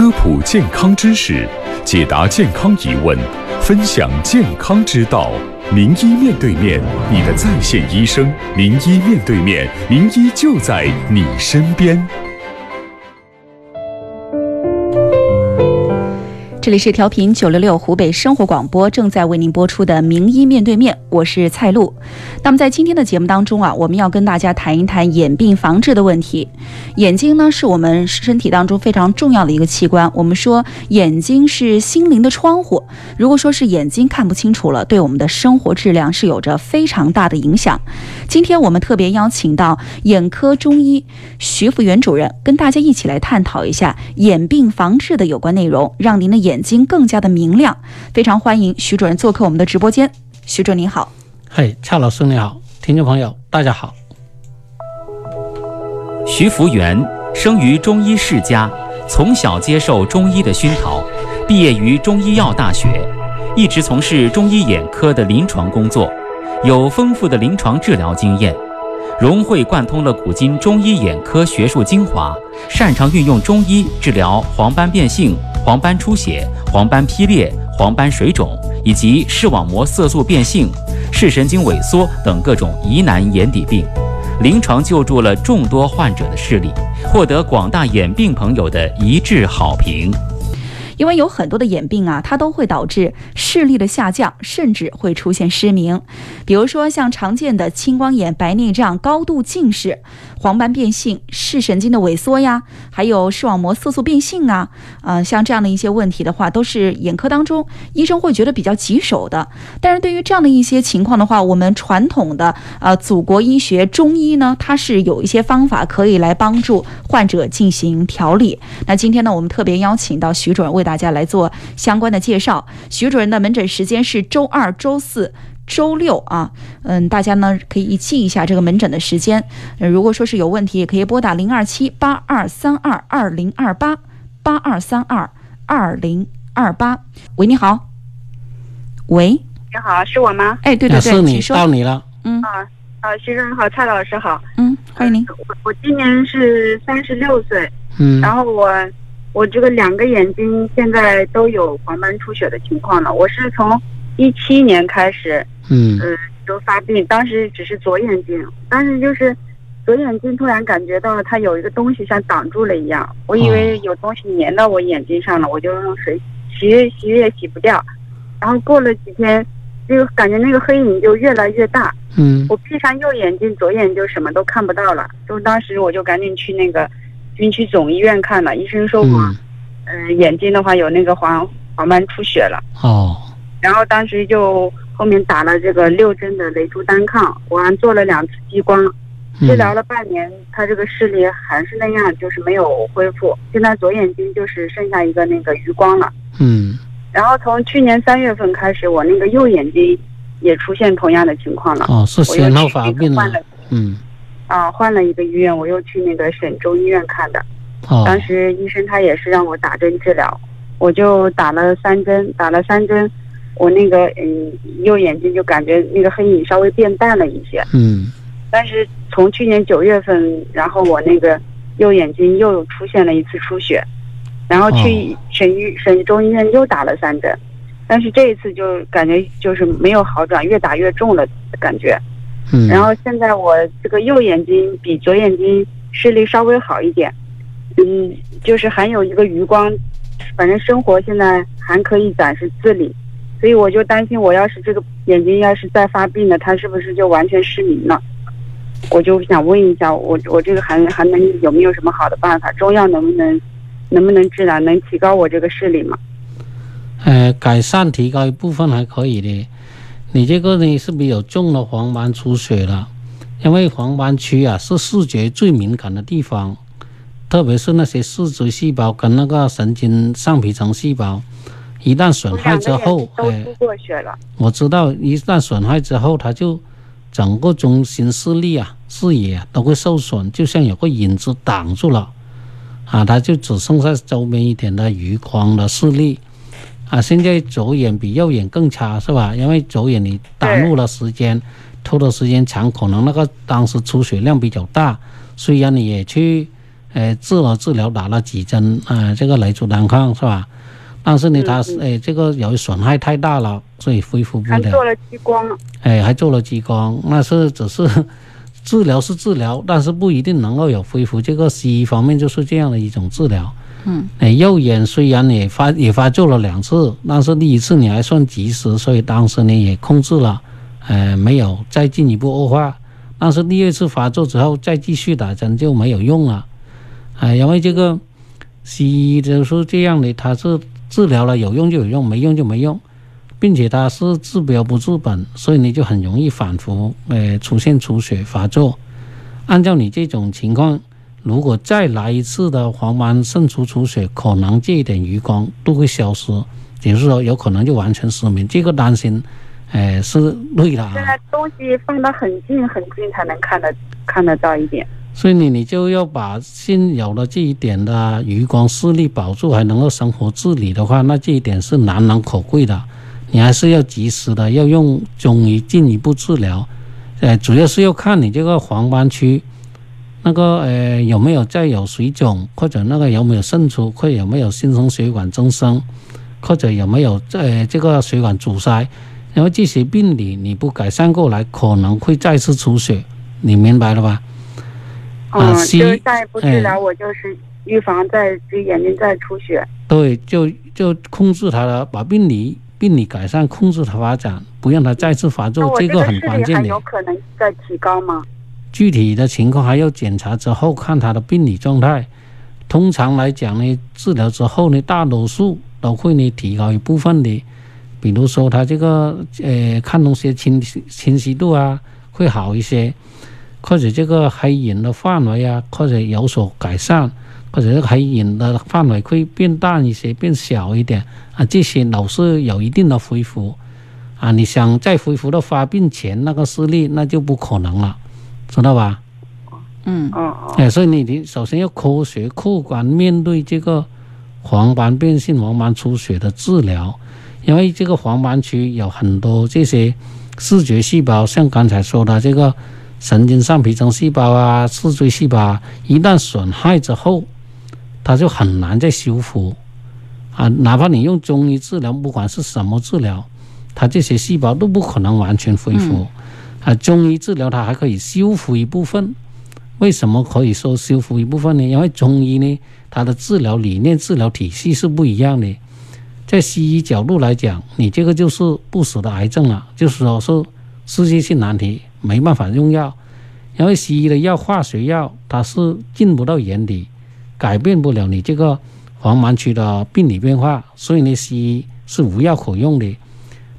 科普健康知识，解答健康疑问，分享健康之道。名医面对面，你的在线医生。名医面对面，名医就在你身边。这里是调频九六六湖北生活广播，正在为您播出的《名医面对面》，我是蔡璐。那么在今天的节目当中啊，我们要跟大家谈一谈眼病防治的问题。眼睛呢，是我们身体当中非常重要的一个器官。我们说眼睛是心灵的窗户，如果说是眼睛看不清楚了，对我们的生活质量是有着非常大的影响。今天我们特别邀请到眼科中医徐福元主任，跟大家一起来探讨一下眼病防治的有关内容，让您的眼。眼睛更加的明亮，非常欢迎徐主任做客我们的直播间。徐主任您好，嘿，蔡老师你好，听众朋友大家好。徐福元生于中医世家，从小接受中医的熏陶，毕业于中医药大学，一直从事中医眼科的临床工作，有丰富的临床治疗经验。融会贯通了古今中医眼科学术精华，擅长运用中医治疗黄斑变性、黄斑出血、黄斑劈裂、黄斑水肿以及视网膜色素变性、视神经萎缩等各种疑难眼底病，临床救助了众多患者的视力，获得广大眼病朋友的一致好评。因为有很多的眼病啊，它都会导致视力的下降，甚至会出现失明。比如说像常见的青光眼、白内障、高度近视、黄斑变性、视神经的萎缩呀，还有视网膜色素变性啊，呃，像这样的一些问题的话，都是眼科当中医生会觉得比较棘手的。但是对于这样的一些情况的话，我们传统的呃祖国医学中医呢，它是有一些方法可以来帮助患者进行调理。那今天呢，我们特别邀请到徐主任为大大家来做相关的介绍。徐主任的门诊时间是周二、周四、周六啊。嗯，大家呢可以记一下这个门诊的时间。如果说是有问题，也可以拨打零二七八二三二二零二八八二三二二零二八。喂，你好。喂，你好，是我吗？哎，对对对。到你了。嗯啊啊，徐主任好，蔡老师好。嗯，欢迎您。我我今年是三十六岁。嗯。然后我。我这个两个眼睛现在都有黄斑出血的情况了。我是从一七年开始，嗯，呃，都发病。当时只是左眼睛，但是就是左眼睛突然感觉到它有一个东西像挡住了一样，我以为有东西粘到我眼睛上了，我就用水洗洗也洗不掉。然后过了几天，就感觉那个黑影就越来越大。嗯，我闭上右眼睛，左眼就什么都看不到了。就当时我就赶紧去那个。军区总医院看了，医生说我，嗯，眼睛的话有那个黄黄斑出血了。哦。然后当时就后面打了这个六针的雷珠单抗，我还做了两次激光，治疗了半年，他这个视力还是那样，就是没有恢复。现在左眼睛就是剩下一个那个余光了。嗯。然后从去年三月份开始，我那个右眼睛也出现同样的情况了。哦，是先后发病了。嗯。啊，换了一个医院，我又去那个省中医院看的。哦。当时医生他也是让我打针治疗，我就打了三针，打了三针，我那个嗯右眼睛就感觉那个黑影稍微变淡了一些。嗯。但是从去年九月份，然后我那个右眼睛又出现了一次出血，然后去省医省中医院又打了三针，但是这一次就感觉就是没有好转，越打越重了感觉。嗯然后现在我这个右眼睛比左眼睛视力稍微好一点，嗯，就是还有一个余光，反正生活现在还可以暂时自理，所以我就担心我要是这个眼睛要是再发病了，它是不是就完全失明了？我就想问一下，我我这个还还能有没有什么好的办法？中药能不能能不能治疗，能提高我这个视力吗？呃，改善提高一部分还可以的。你这个呢是比较重的黄斑出血了，因为黄斑区啊是视觉最敏感的地方，特别是那些视锥细胞跟那个神经上皮层细胞，一旦损害之后，哎，过血了。我知道，一旦损害之后，它就整个中心视力啊、视野啊都会受损，就像有个影子挡住了，啊，它就只剩下周边一点的余光的视力。啊，现在左眼比右眼更差，是吧？因为左眼你耽误了时间，拖的时间长，可能那个当时出血量比较大。虽然你也去呃，治了治疗，打了几针啊、这个雷珠单抗是吧？但是呢，它是嗯哎，这个由于损害太大了，所以恢复不了。还做了激光，哎，还做了激光，那是只是 治疗是治疗，但是不一定能够有恢复。这个西医方面就是这样的一种治疗。嗯，哎，右眼虽然也发也发作了两次，但是第一次你还算及时，所以当时呢也控制了，呃，没有再进一步恶化。但是第二次发作之后再继续打针就没有用了，哎，因为这个西医就是这样的，它是治疗了有用就有用，没用就没用。并且它是治标不治本，所以你就很容易反复呃出现出血发作。按照你这种情况，如果再来一次的黄斑渗出出血，可能这一点余光都会消失，也就是说有可能就完全失明。这个担心，呃是对的啊。现在东西放得很近很近才能看得看得到一点。所以你你就要把现有的这一点的余光视力保住，还能够生活自理的话，那这一点是难能可贵的。你还是要及时的要用中医进一步治疗，呃，主要是要看你这个黄斑区那个呃有没有再有水肿，或者那个有没有渗出，或者有没有新生血管增生，或者有没有呃这个血管阻塞，因为这些病理你不改善过来，可能会再次出血，你明白了吧？啊嗯，西就是下一步治疗，哎我就是预防再这眼睛再出血。对，就就控制它了，把病理病理改善，控制它发展，不让它再次发作，这很我这个很关键有。可能再提高吗？具体的情况还要检查之后看他的病理状态。通常来讲呢，治疗之后呢，大多数都会呢提高一部分的，比如说他这个呃看东西清晰清晰度啊会好一些，或者这个黑影的范围啊或者有所改善，或者这个黑影的范围会变大一些，变小一点啊，这些都是有一定的恢复啊。你想再恢复到发病前那个视力，那就不可能了。知道吧？嗯哦哦，哎，所以你你首先要科学客观面对这个黄斑变性、黄斑出血的治疗，因为这个黄斑区有很多这些视觉细胞，像刚才说的这个神经上皮层细胞啊、视锥细胞啊，一旦损害之后，它就很难再修复啊。哪怕你用中医治疗，不管是什么治疗，它这些细胞都不可能完全恢复。啊，中医治疗它还可以修复一部分。为什么可以说修复一部分呢？因为中医呢，它的治疗理念、治疗体系是不一样的。在西医角度来讲，你这个就是不死的癌症了，就是说是世界性难题，没办法用药。因为西医的药，化学药，它是进不到眼底，改变不了你这个黄斑区的病理变化，所以呢，西医是无药可用的。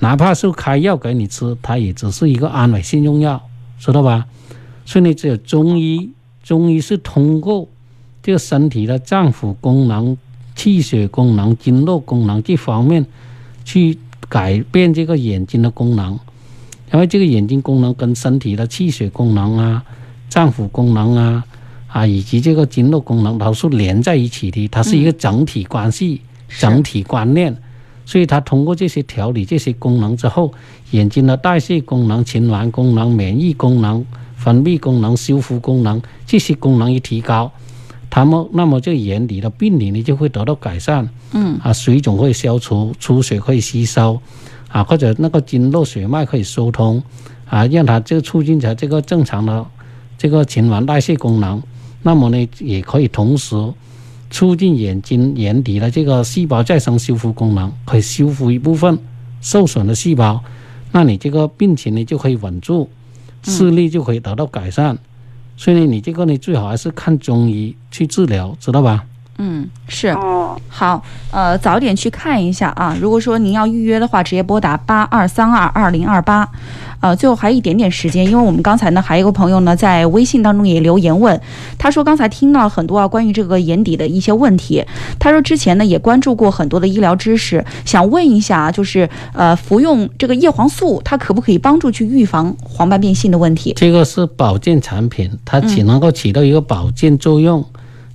哪怕是开药给你吃，它也只是一个安慰性用药，知道吧？所以呢，只有中医，中医是通过这个身体的脏腑功能、气血功能、经络功能这方面去改变这个眼睛的功能，因为这个眼睛功能跟身体的气血功能啊、脏腑功能啊啊以及这个经络功能都是连在一起的，它是一个整体关系、整体观念。所以它通过这些调理这些功能之后，眼睛的代谢功能、循环功能、免疫功能、分泌功能、修复功能这些功能一提高，它们那么这个眼底的病理呢就会得到改善。嗯啊，水肿会消除，出血会吸收，啊，或者那个经络血脉可以疏通，啊，让它就促进它这个正常的这个循环代谢功能。那么呢，也可以同时促进眼睛眼底的这个细胞再生修复功能，可以修复一部分受损的细胞，那你这个病情呢就可以稳住，视力就可以得到改善。所以呢，你这个呢最好还是看中医去治疗，知道吧？嗯，是哦，好，呃，早点去看一下啊。如果说您要预约的话，直接拨打八二三二二零二八。呃，最后还有一点点时间，因为我们刚才呢还有一个朋友呢在微信当中也留言问，他说刚才听到很多啊关于这个眼底的一些问题，他说之前呢也关注过很多的医疗知识，想问一下啊，就是呃服用这个叶黄素，它可不可以帮助去预防黄斑变性的问题？这个是保健产品，它只能够起到一个保健作用，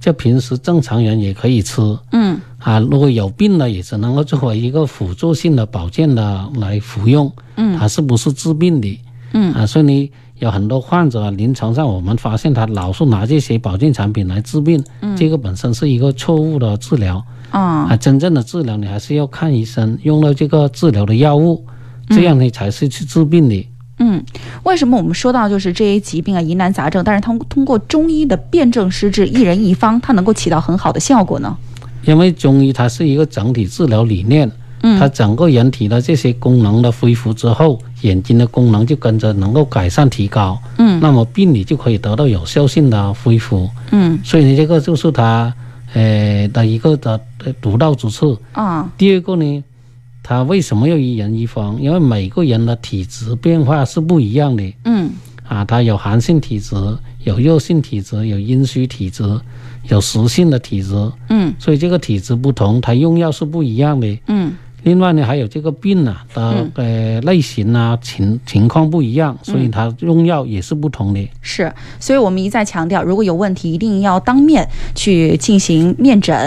就平时正常人也可以吃嗯啊。如果有病了，也只能够作为一个辅助性的保健的来服用，嗯它是不是治病的？嗯啊，所以你有很多患者啊，临床上我们发现他老是拿这些保健产品来治病，嗯这个本身是一个错误的治疗啊啊。真正的治疗你还是要看医生，用了这个治疗的药物，这样你才是去治病的。嗯，为什么我们说到就是这些疾病啊疑难杂症，但是通通过中医的辨证施治，一人一方，它能够起到很好的效果呢？因为中医它是一个整体治疗理念，嗯它整个人体的这些功能的恢复之后，眼睛的功能就跟着能够改善提高，嗯那么病理就可以得到有效性的恢复。嗯所以呢，这个就是它呃的一个的呃独到之处。啊第二个呢，它为什么要一人一方？因为每个人的体质变化是不一样的嗯啊，他有寒性体质，有热性体质，有阴虚体质，有实性的体质，嗯所以这个体质不同，它用药是不一样的。嗯另外呢，还有这个病啊的呃类型啊情情况不一样，所以它用药也是不同的。是，所以我们一再强调，如果有问题，一定要当面去进行面诊。